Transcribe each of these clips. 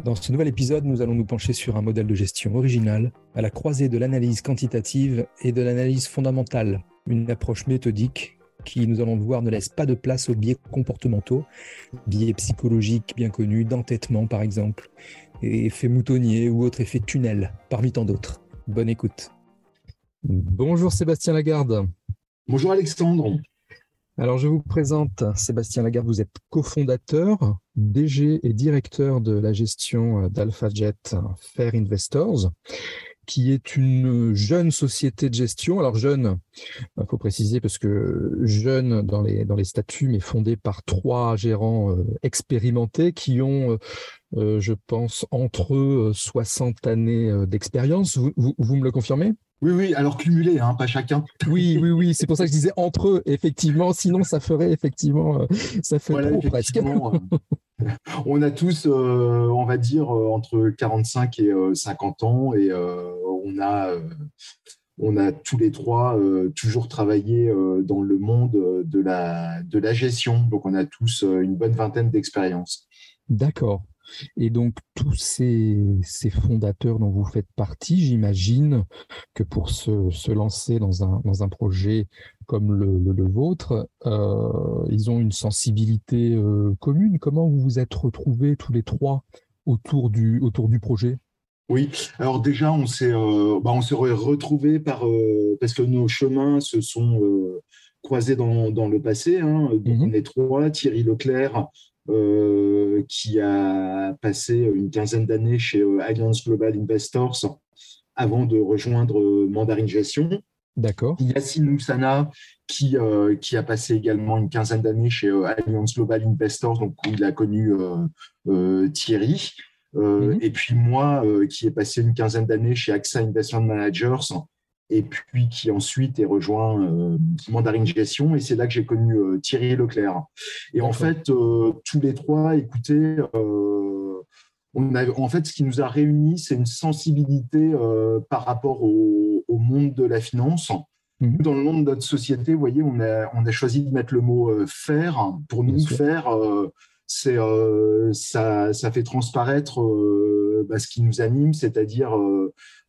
Dans ce nouvel épisode, nous allons nous pencher sur un modèle de gestion original, à la croisée de l'analyse quantitative et de l'analyse fondamentale, une approche méthodique qui, nous allons le voir, ne laisse pas de place aux biais comportementaux, biais psychologiques bien connus, d'entêtement par exemple, et effet moutonnier ou autres effets tunnel, parmi tant d'autres. Bonne écoute. Bonjour Sébastien Lagarde. Bonjour Alexandre. Alors, je vous présente Sébastien Lagarde. Vous êtes cofondateur, DG et directeur de la gestion d'AlphaJet Fair Investors, qui est une jeune société de gestion. Alors, jeune, il faut préciser parce que jeune dans les, statuts, mais fondée par trois gérants euh, expérimentés qui ont, euh, euh, je pense, entre eux 60 années d'expérience. vous, vous me le confirmez? Oui, oui, alors cumulé, hein, pas chacun. Oui, oui, oui, c'est pour ça que je disais entre eux, effectivement, sinon ça ferait effectivement, euh, ça fait trop presque. Euh, on a tous, euh, on va dire, entre 45 et 50 ans et on a on a tous les trois toujours travaillé dans le monde de la, de la gestion. Donc, on a tous une bonne vingtaine d'expériences. D'accord. Et donc, tous ces, fondateurs dont vous faites partie, j'imagine que pour se, lancer dans un, projet comme le, vôtre, euh, ils ont une sensibilité euh, commune. Comment vous vous êtes retrouvés tous les trois autour du, autour du projet? Oui, alors déjà, on s'est euh, bah, retrouvés par, parce que nos chemins se sont croisés dans, le passé. Hein. Donc, mmh on est trois, Thierry Leclerc, euh, qui a passé une quinzaine d'années chez euh, Alliance Global Investors avant de rejoindre euh, Mandarin Gestion. D'accord. Yassine Moussana, qui, qui a passé également une quinzaine d'années chez Alliance Global Investors, donc où il a connu Thierry. Mhm. Et puis moi, qui ai passé une quinzaine d'années chez AXA Investment Managers, et puis qui ensuite est rejoint euh, Mandarin Gestion, et c'est là que j'ai connu euh, Thierry Leclerc. Et en fait, euh, tous les trois, écoutez, on a, en fait, ce qui nous a réunis, c'est une sensibilité par rapport au, monde de la finance. Mhm. Dans le monde de notre société, vous voyez, on a, on a choisi de mettre le mot faire. Pour nous, faire, c'est ça, fait transparaître bah, ce qui nous anime, c'est-à-dire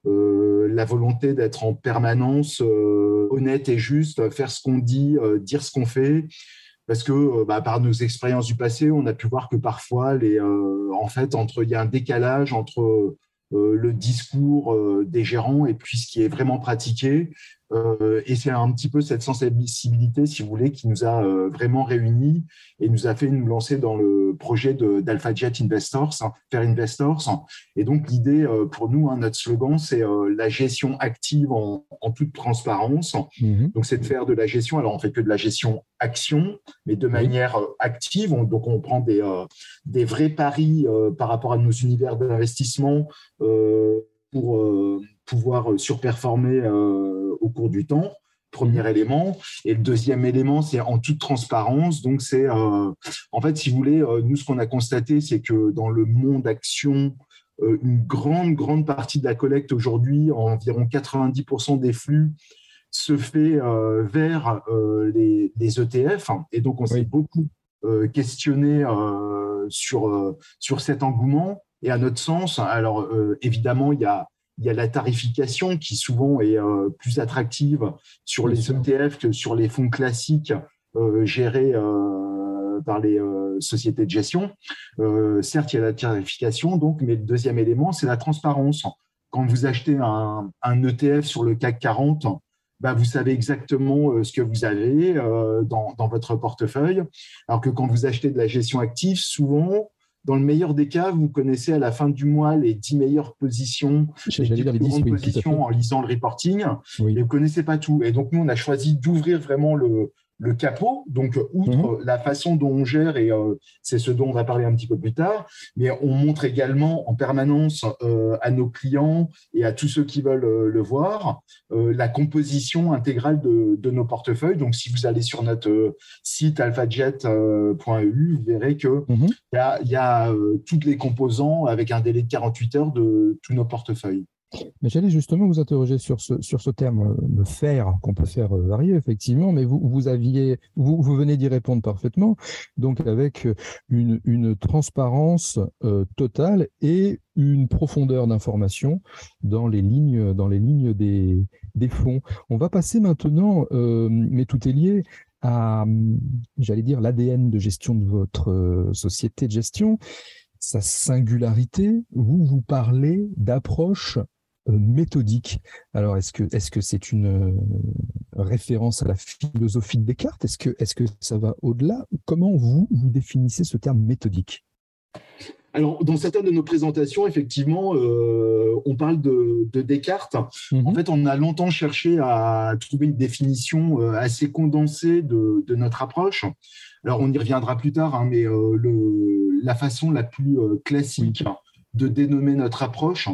euh, la volonté d'être en permanence euh, honnête et juste, faire ce qu'on dit, euh, dire ce qu'on fait. Parce que bah, par nos expériences du passé, on a pu voir que parfois, en fait, entre, il y a un décalage entre le discours des gérants et puis ce qui est vraiment pratiqué. Euh, et c'est un petit peu cette sensibilité, si vous voulez, qui nous a euh, vraiment réunis et nous a fait nous lancer dans le projet d'AlphaJet Investors, hein, faire Investors. Et donc, l'idée euh, pour nous, hein, notre slogan, c'est la gestion active en, toute transparence. Mhm. Donc, c'est de faire de la gestion. Alors, on fait que de la gestion action, mais de manière active. donc, on prend des, des vrais paris par rapport à nos univers d'investissement pour pouvoir surperformer au cours du temps. Premier mhm. élément. Et le deuxième élément, c'est en toute transparence. Donc, c'est euh, en fait, si vous voulez, euh, nous, ce qu'on a constaté, c'est que dans le monde action, euh, une grande, grande partie de la collecte aujourd'hui, environ 90% des flux, se fait vers les, ETF. Et donc, on s'est beaucoup questionné sur, sur cet engouement. Et à notre sens, alors évidemment, il y a il y a la tarification qui souvent est euh, plus attractive sur les ETF que sur les fonds classiques euh, gérés euh, par les sociétés de gestion. certes, il y a la tarification, donc, mais le deuxième élément, c'est la transparence. Quand vous achetez un, ETF sur le CAC 40, bah, vous savez exactement ce que vous avez dans, dans, votre portefeuille. Alors que quand vous achetez de la gestion active, souvent, dans le meilleur des cas, vous connaissez à la fin du mois les 10 meilleures positions, les 10 positions en lisant le reporting, et vous ne connaissez pas tout. Et donc, nous, on a choisi d'ouvrir vraiment le, le capot. Donc, outre mhm. la façon dont on gère, et euh, c'est ce dont on va parler un petit peu plus tard, mais on montre également en permanence euh, à nos clients et à tous ceux qui veulent euh, le voir la composition intégrale de, nos portefeuilles. Donc, si vous allez sur notre site alphajet.eu, vous verrez qu'il mhm. y a, y a toutes les composants avec un délai de 48 heures de tous nos portefeuilles. Mais j'allais justement vous interroger sur ce, sur ce terme de euh, faire, qu'on peut faire euh, varier, effectivement, mais vous, vous, aviez, vous, vous venez d'y répondre parfaitement, donc avec euh, une, une transparence totale et une profondeur d'information dans les lignes, dans les lignes des, des fonds. On va passer maintenant, mais tout est lié, à, j'allais dire, l'ADN de gestion de votre société de gestion, sa singularité. Vous, vous parlez d'approche méthodique. Alors, est-ce que est-ce que c'est une euh, référence à la philosophie de Descartes? Est-ce que est-ce que ça va au-delà? Comment vous vous définissez ce terme méthodique? Alors, dans certaines de nos présentations, effectivement, euh, on parle de, Descartes. Mhm. En fait, on a longtemps cherché à trouver une définition assez condensée de, notre approche. Alors, on y reviendra plus tard, hein, mais la façon la plus classique de dénommer notre approche,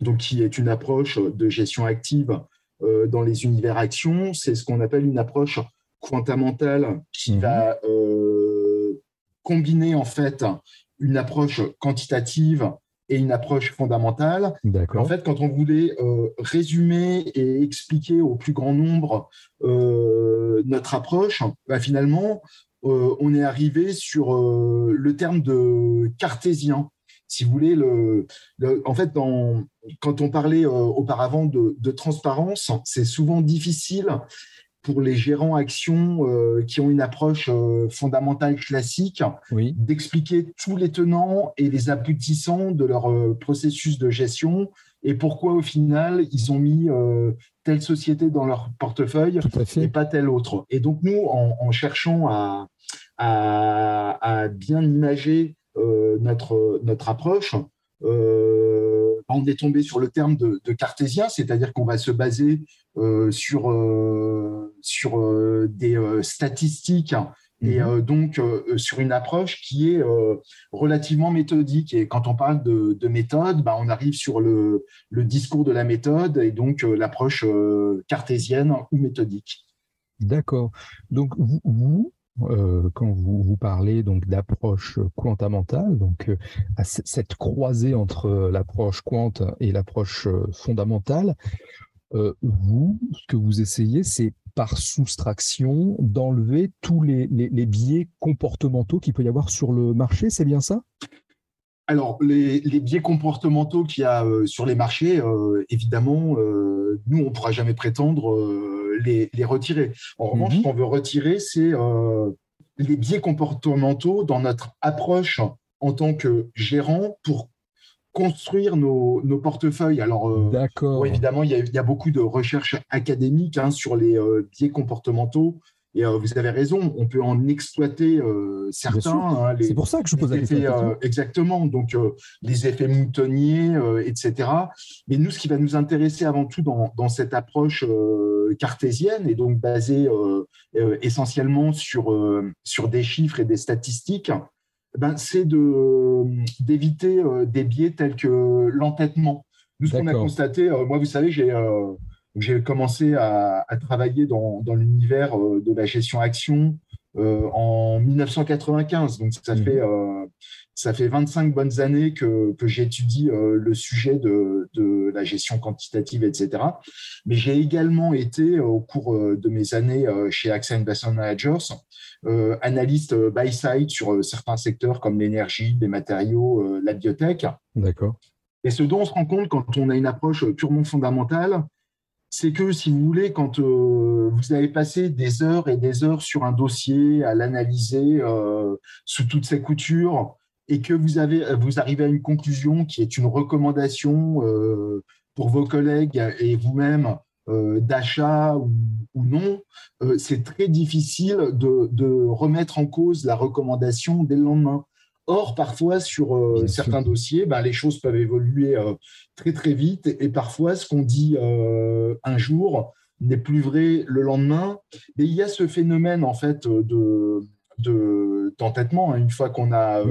donc qui est une approche de gestion active euh, dans les univers actions. C'est ce qu'on appelle une approche quantamentale qui mhm. va euh, combiner en fait une approche quantitative et une approche fondamentale. En fait, quand on voulait euh, résumer et expliquer au plus grand nombre notre approche, bah, finalement, on est arrivé sur le terme de cartésien si vous voulez, le, en fait, quand on parlait euh, auparavant de, transparence, c'est souvent difficile pour les gérants actions euh, qui ont une approche euh, fondamentale classique d'expliquer tous les tenants et les aboutissants de leur processus de gestion et pourquoi au final ils ont mis telle société dans leur portefeuille et pas telle autre. Et donc nous, en, cherchant à, à, bien imager notre, notre approche, euh, on est tombé sur le terme de, cartésien, c'est-à-dire qu'on va se baser euh, sur, sur des statistiques et mhm. donc sur une approche qui est relativement méthodique. Et quand on parle de, méthode, bah, on arrive sur le, le, discours de la méthode et donc l'approche cartésienne ou méthodique. D'accord. Donc vous, euh, quand vous, vous parlez donc d'approche quantamentale, donc euh, à cette croisée entre l'approche quant et l'approche euh, fondamentale, vous, ce que vous essayez, c'est par soustraction d'enlever tous les, les, biais comportementaux qu'il peut y avoir sur le marché, c'est bien ça? Alors, les, les, biais comportementaux qu'il y a sur les marchés, évidemment, nous, on ne pourra jamais prétendre les, retirer. En revanche, mhm. ce qu'on veut retirer, c'est euh, les biais comportementaux dans notre approche en tant que gérant pour construire nos, portefeuilles. Alors, euh, évidemment, il y, a, beaucoup de recherches académiques hein, sur les euh, biais comportementaux et euh, vous avez raison, on peut en exploiter certains. Hein, c'est pour ça que je pose la question. Exactement, donc les effets moutonniers, etc. Mais nous, ce qui va nous intéresser avant tout dans, dans cette approche cartésienne et donc basée essentiellement sur, sur des chiffres et des statistiques, ben, c'est d'éviter des biais tels que l'entêtement. Nous, ce qu'on a constaté, moi, vous savez, j'ai j'ai commencé à, travailler dans, l'univers euh, de la gestion action euh, en 1995. Donc, ça, mmh. fait, euh, ça fait 25 bonnes années que, j'étudie le sujet de, la gestion quantitative, etc. Mais j'ai également été, au cours de mes années chez AXA Investment Managers, analyste buy-side sur certains secteurs comme l'énergie, les matériaux, la biotech. D'accord. Et ce dont on se rend compte quand on a une approche purement fondamentale, c'est que si vous voulez, quand euh, vous avez passé des heures et des heures sur un dossier à l'analyser euh, sous toutes ses coutures et que vous, avez, vous arrivez à une conclusion qui est une recommandation euh, pour vos collègues et vous-même d'achat ou, non, c'est très difficile de, de, remettre en cause la recommandation dès le lendemain. Or, parfois, sur euh, certains dossiers, ben, les choses peuvent évoluer euh, très, très vite. Et, parfois, ce qu'on dit euh, un jour n'est plus vrai le lendemain. Mais il y a ce phénomène, en fait, de, d'entêtement. Hein. Une fois qu'on a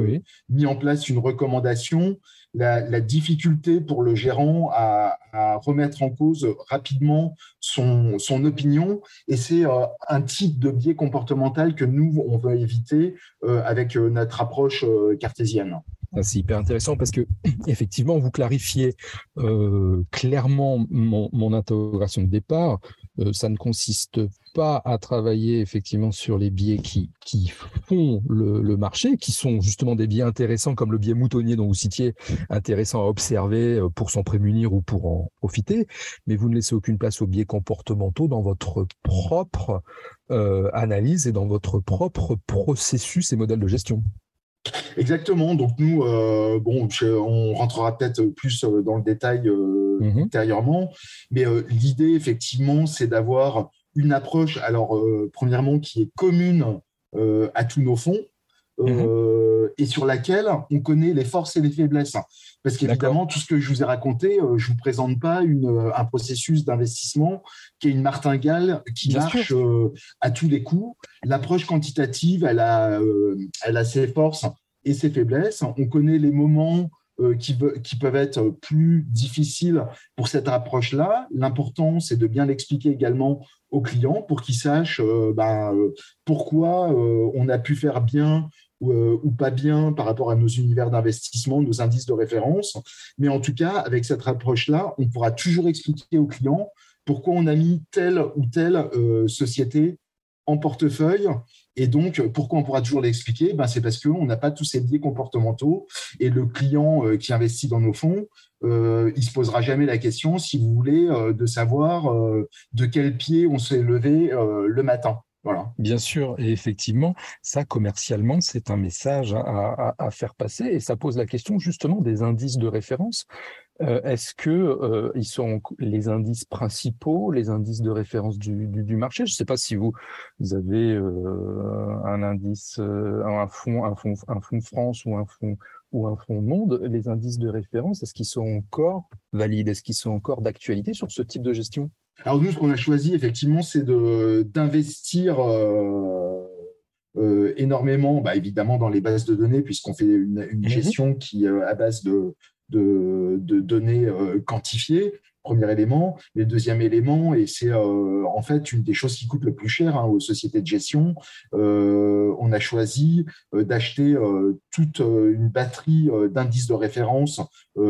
mis en place une recommandation, la, difficulté pour le gérant à, remettre en cause rapidement son, son opinion. Et c'est euh, un type de biais comportemental que nous, on veut éviter euh, avec euh, notre approche cartésienne. Ah, c'est hyper intéressant parce que effectivement, vous clarifiez euh, clairement mon, mon, interrogation de départ. Euh, ça ne consiste pas à travailler effectivement sur les biais qui, qui font le, le, marché, qui sont justement des biais intéressants comme le biais moutonnier dont vous citiez, intéressant à observer euh, pour s'en prémunir ou pour en profiter, mais vous ne laissez aucune place aux biais comportementaux dans votre propre euh, analyse et dans votre propre processus et modèle de gestion. Exactement. Donc nous, euh, bon, on rentrera peut-être plus dans le détail euh, mhm. ultérieurement, mais l'idée effectivement, c'est d'avoir une approche, alors premièrement, qui est commune à tous nos fonds. Mhm. et sur laquelle on connaît les forces et les faiblesses. Parce qu'évidemment, tout ce que je vous ai raconté, je ne vous présente pas une, un processus d'investissement qui est une martingale qui marche à tous les coups. L'approche quantitative, elle a, elle a ses forces et ses faiblesses. On connaît les moments euh, qui, peuvent être plus difficiles pour cette approche-là. L'important, c'est de bien l'expliquer également aux clients pour qu'ils sachent euh, ben, euh, pourquoi on a pu faire bien ou, pas bien par rapport à nos univers d'investissement, nos indices de référence. Mais en tout cas, avec cette approche-là, on pourra toujours expliquer aux clients pourquoi on a mis telle ou telle société en portefeuille et donc, pourquoi on pourra toujours l'expliquer? Ben, C'est parce qu'on n'a pas tous ces biais comportementaux et le client euh, qui investit dans nos fonds, euh, il se posera jamais la question, si vous voulez, euh, de savoir de quel pied on s'est levé le matin. Voilà. Bien sûr, et effectivement, ça commercialement, c'est un message à, faire passer et ça pose la question justement des indices de référence. Euh, est-ce que euh, ils sont les indices principaux, les indices de référence du, marché? Je ne sais pas si vous, vous avez euh, un indice, un fonds, un fonds, un fonds France ou un fonds ou un fonds monde. Les indices de référence, est-ce qu'ils sont encore valides? Est-ce qu'ils sont encore d'actualité sur ce type de gestion? Alors nous, ce qu'on a choisi effectivement, c'est d'investir. énormément, bah, évidemment, dans les bases de données, puisqu'on fait une, une mmh gestion qui, à base de, de, données euh, quantifiées, premier élément. le deuxième élément, et c'est euh, en fait une des choses qui coûte le plus cher hein, aux sociétés de gestion, euh, on a choisi d'acheter toute une batterie d'indices de référence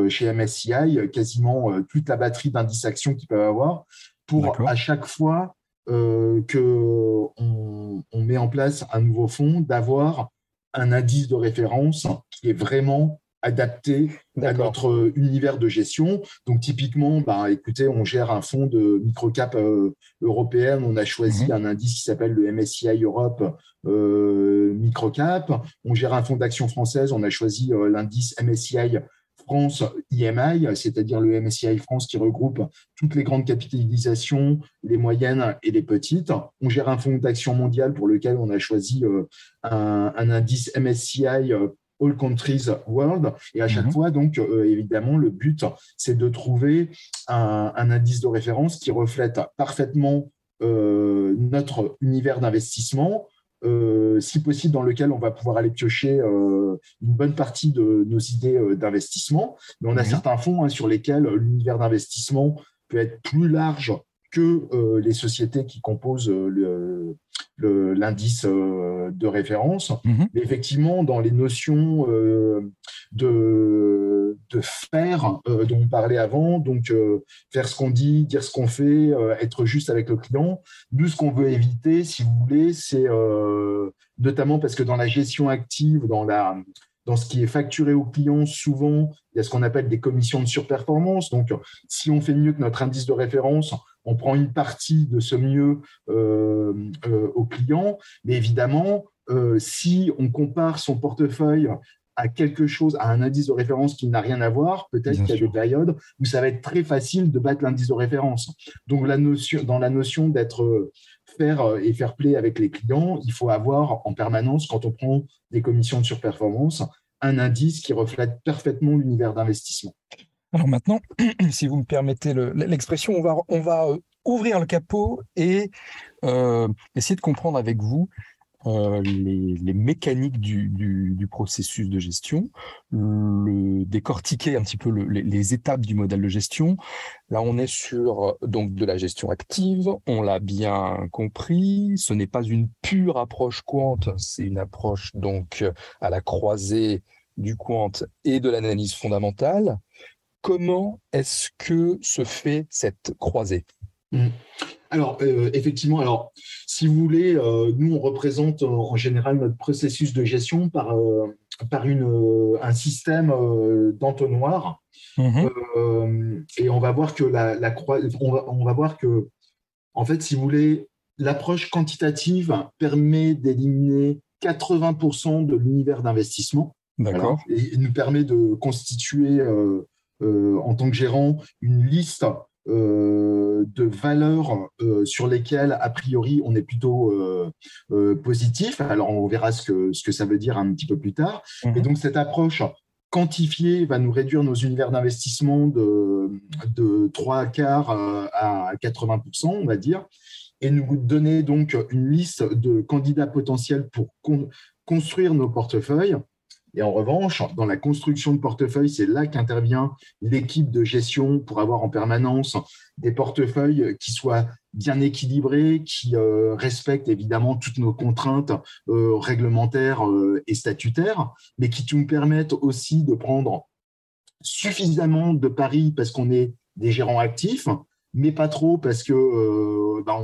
chez MSCI, quasiment toute la batterie d'indices actions qu'ils peuvent avoir, pour à chaque fois qu'on on met en place un nouveau fonds, d'avoir un indice de référence qui est vraiment adapté à notre univers de gestion. Donc typiquement, bah, écoutez, on gère un fonds de microcap euh, européenne, on a choisi mhm. un indice qui s'appelle le MSCI Europe euh, microcap. On gère un fonds d'action française, on a choisi euh, l'indice MSCI France IMI, c'est-à-dire le MSCI France qui regroupe toutes les grandes capitalisations, les moyennes et les petites. On gère un fonds d'action mondial pour lequel on a choisi un, un, indice MSCI All Countries World. Et à chaque mhm. fois, donc, euh, évidemment, le but, c'est de trouver un, indice de référence qui reflète parfaitement euh, notre univers d'investissement, euh, si possible dans lequel on va pouvoir aller piocher une bonne partie de nos idées d'investissement. Mais on a certains fonds hein, sur lesquels l'univers d'investissement peut être plus large que les sociétés qui composent le, l'indice euh, de référence. Mhm. Mais effectivement, dans les notions euh, de, de faire euh, dont on parlait avant, donc faire ce qu'on dit, dire ce qu'on fait, être juste avec le client, nous, ce qu'on veut éviter, si vous voulez, c'est notamment parce que dans la gestion active, dans la dans ce qui est facturé au client, souvent, il y a ce qu'on appelle des commissions de surperformance. Donc, si on fait mieux que notre indice de référence, on prend une partie de ce mieux euh, euh, au client. Mais évidemment, euh, si on compare son portefeuille à quelque chose, à un indice de référence qui n'a rien à voir, peut-être qu'il y a des périodes où ça va être très facile de battre l'indice de référence. Donc, la notion, dans la notion d'être faire et faire play avec les clients, il faut avoir en permanence, quand on prend des commissions de surperformance, un indice qui reflète parfaitement l'univers d'investissement. Alors maintenant, si vous me permettez l'expression, on va, on va euh, ouvrir le capot et euh, essayer de comprendre avec vous euh, les, mécaniques du, processus de gestion, le, décortiquer un petit peu les, étapes du modèle de gestion. Là, on est sur donc de la gestion active, on l'a bien compris. Ce n'est pas une pure approche quant, c'est une approche donc à la croisée du quant et de l'analyse fondamentale. Comment est-ce que se fait cette croisée? Mmh. Alors, euh, effectivement, alors, si vous voulez, euh, nous, on représente en général notre processus de gestion par, par une, un système d'entonnoir. Mmh et on va voir que la, la on, va, on va voir que, en fait, si vous voulez, l'approche quantitative permet d'éliminer 80% de l'univers d'investissement. D'accord. et nous permet de constituer, euh, euh, en tant que gérant, une liste euh, de valeurs sur lesquelles, a priori, on est plutôt positif. Alors, on verra ce que, ce que ça veut dire un petit peu plus tard. Mhm. Et donc, cette approche quantifiée va nous réduire nos univers d'investissement de, de 3 quarts à 80%, on va dire et nous donner donc une liste de candidats potentiels pour construire nos portefeuilles. Et en revanche, dans la construction de portefeuilles, c'est là qu'intervient l'équipe de gestion pour avoir en permanence des portefeuilles qui soient bien équilibrés, qui euh, respectent évidemment toutes nos contraintes euh, réglementaires euh, et statutaires, mais qui nous permettent aussi de prendre suffisamment de paris parce qu'on est des gérants actifs, mais pas trop parce que bah,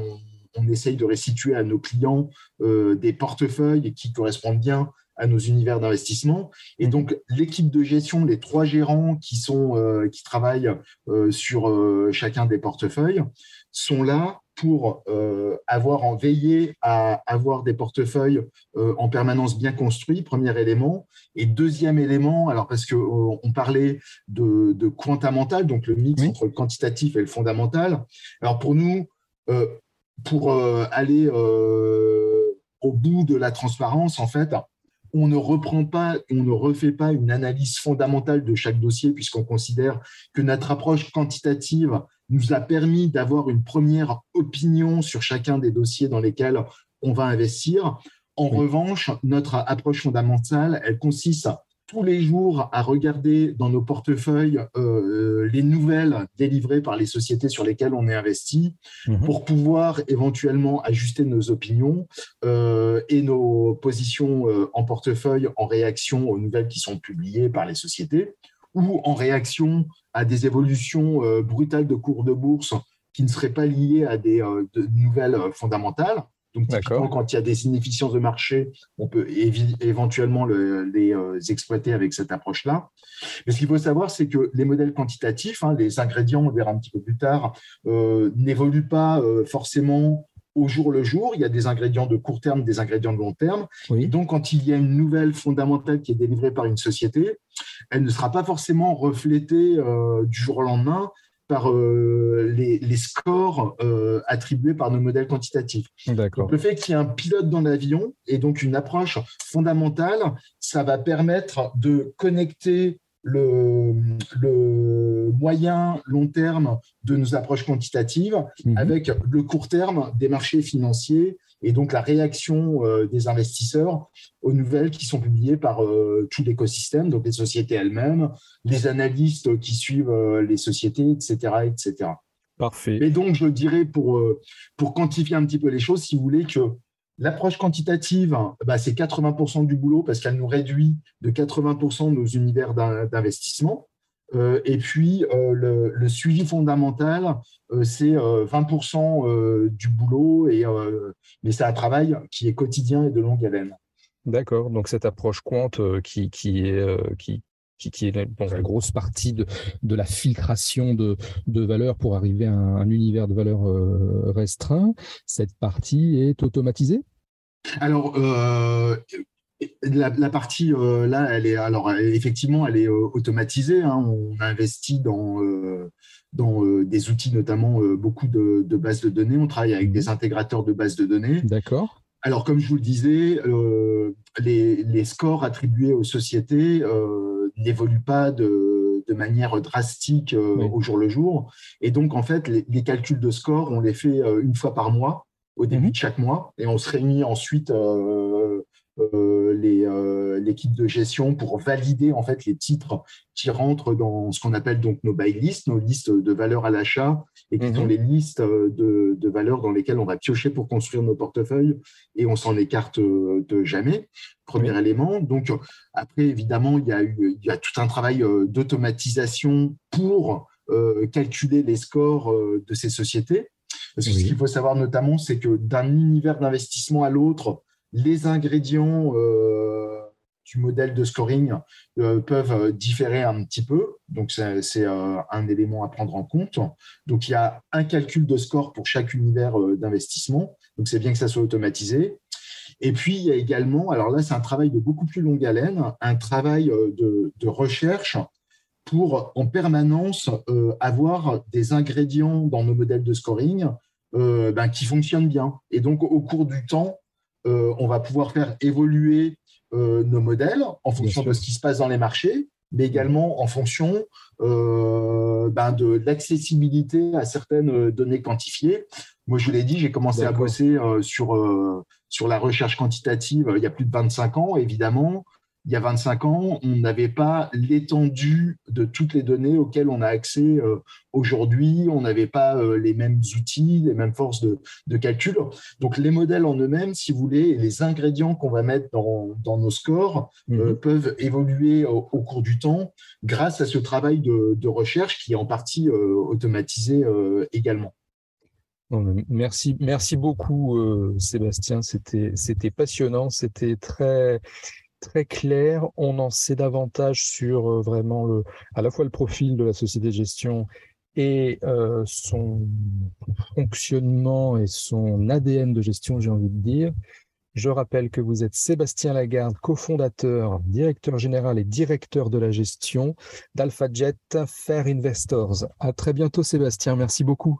on, essaye de restituer à nos clients des portefeuilles qui correspondent bien à nos univers d'investissement. Et donc, l'équipe de gestion, les trois gérants qui, sont, euh, qui travaillent sur chacun des portefeuilles, sont là pour avoir en veillé à avoir des portefeuilles en permanence bien construits, premier élément, et deuxième élément, alors parce qu'on euh, parlait de, de mental, donc le mix entre le quantitatif et le fondamental. Alors pour nous, euh, pour euh, aller au bout de la transparence, en fait, on ne reprend pas, on ne refait pas une analyse fondamentale de chaque dossier puisqu'on considère que notre approche quantitative nous a permis d'avoir une première opinion sur chacun des dossiers dans lesquels on va investir. En revanche, notre approche fondamentale, elle consiste tous les jours à regarder dans nos portefeuilles euh, les nouvelles délivrées par les sociétés sur lesquelles on est investi mhm. pour pouvoir éventuellement ajuster nos opinions euh, et nos positions euh, en portefeuille en réaction aux nouvelles qui sont publiées par les sociétés ou en réaction à des évolutions brutales de cours de bourse qui ne seraient pas liées à des nouvelles fondamentales. Donc, quand il y a des inefficiences de marché, on peut éventuellement les euh, exploiter avec cette approche-là. Mais ce qu'il faut savoir, c'est que les modèles quantitatifs, hein, les ingrédients, on verra un petit peu plus tard, euh, n'évoluent pas euh, forcément au jour le jour. Il y a des ingrédients de court terme, des ingrédients de long terme. donc, quand il y a une nouvelle fondamentale qui est délivrée par une société, elle ne sera pas forcément reflétée du jour au lendemain par euh, les, scores euh, attribués par nos modèles quantitatifs. le fait qu'il y ait un pilote dans l'avion et donc une approche fondamentale, ça va permettre de connecter le, le moyen long terme de nos approches quantitatives mhm. avec le court terme des marchés financiers et donc la réaction euh, des investisseurs aux nouvelles qui sont publiées par euh, tout l'écosystème, donc les sociétés elles-mêmes, les analystes qui suivent euh, les sociétés, etc., etc. Parfait. Et donc, je dirais, pour, pour quantifier un petit peu les choses, si vous voulez, que l'approche quantitative, bah, c'est 80% du boulot parce qu'elle nous réduit de 80% nos univers d'investissement. Euh, et puis, euh, le, suivi fondamental, euh, c'est 20% du boulot, et, mais c'est un travail qui est quotidien et de longue haleine. D'accord, donc cette approche quant qui, qui, est, qui, qui, est la grosse partie de, de la filtration de, de valeurs pour arriver à un, univers de valeurs restreint, cette partie est automatisée? Alors, la, partie euh, là, elle est alors effectivement, elle est euh, automatisée. Hein. on investit dans euh, dans des outils, notamment beaucoup de, bases de données. On travaille avec des intégrateurs de bases de données. D'accord. Alors, comme je vous le disais, les, scores attribués aux sociétés n'évoluent pas de, de, manière drastique au jour le jour. Et donc, en fait, les, calculs de scores, on les fait une fois par mois, au début mhm. de chaque mois, et on se réunit ensuite euh, les, l'équipe de gestion pour valider en fait les titres qui rentrent dans ce qu'on appelle donc nos buy lists, nos listes de valeurs à l'achat, et qui sont mhm. les listes de, de, valeurs dans lesquelles on va piocher pour construire nos portefeuilles et on s'en écarte de jamais. Premier élément. Donc après, évidemment, il y a eu il y a tout un travail d'automatisation pour calculer les scores de ces sociétés. Parce que ce qu'il faut savoir notamment, c'est que d'un univers d'investissement à l'autre, les ingrédients euh, du modèle de scoring euh, peuvent euh, différer un petit peu. Donc, c'est un élément à prendre en compte. Donc, il y a un calcul de score pour chaque univers d'investissement. Donc, c'est bien que ça soit automatisé. Et puis, il y a également, alors là, c'est un travail de beaucoup plus longue haleine, un travail de, recherche pour en permanence avoir des ingrédients dans nos modèles de scoring ben, qui fonctionnent bien. Et donc, au cours du temps, on va pouvoir faire évoluer euh, nos modèles en fonction de ce qui se passe dans les marchés, mais également en fonction euh, ben, de l'accessibilité à certaines données quantifiées. Moi, je vous l'ai dit, j'ai commencé à bosser sur, sur la recherche quantitative il y a plus de 25 ans, évidemment il y a 25 ans, on n'avait pas l'étendue de toutes les données auxquelles on a accès euh, aujourd'hui. On n'avait pas euh, les mêmes outils, les mêmes forces de, calcul. Donc, les modèles en eux-mêmes, si vous voulez, les ingrédients qu'on va mettre dans, nos scores euh, mhm. peuvent évoluer au, cours du temps grâce à ce travail de, recherche qui est en partie automatisé également. Merci, merci beaucoup, Sébastien. C'était passionnant. C'était très très clair. On en sait davantage sur euh, vraiment le, à la fois le profil de la société de gestion et euh, son fonctionnement et son ADN de gestion, j'ai envie de dire. Je rappelle que vous êtes Sébastien Lagarde, cofondateur, directeur général et directeur de la gestion d'AlphaJet Fair Investors. À très bientôt, Sébastien. Merci beaucoup.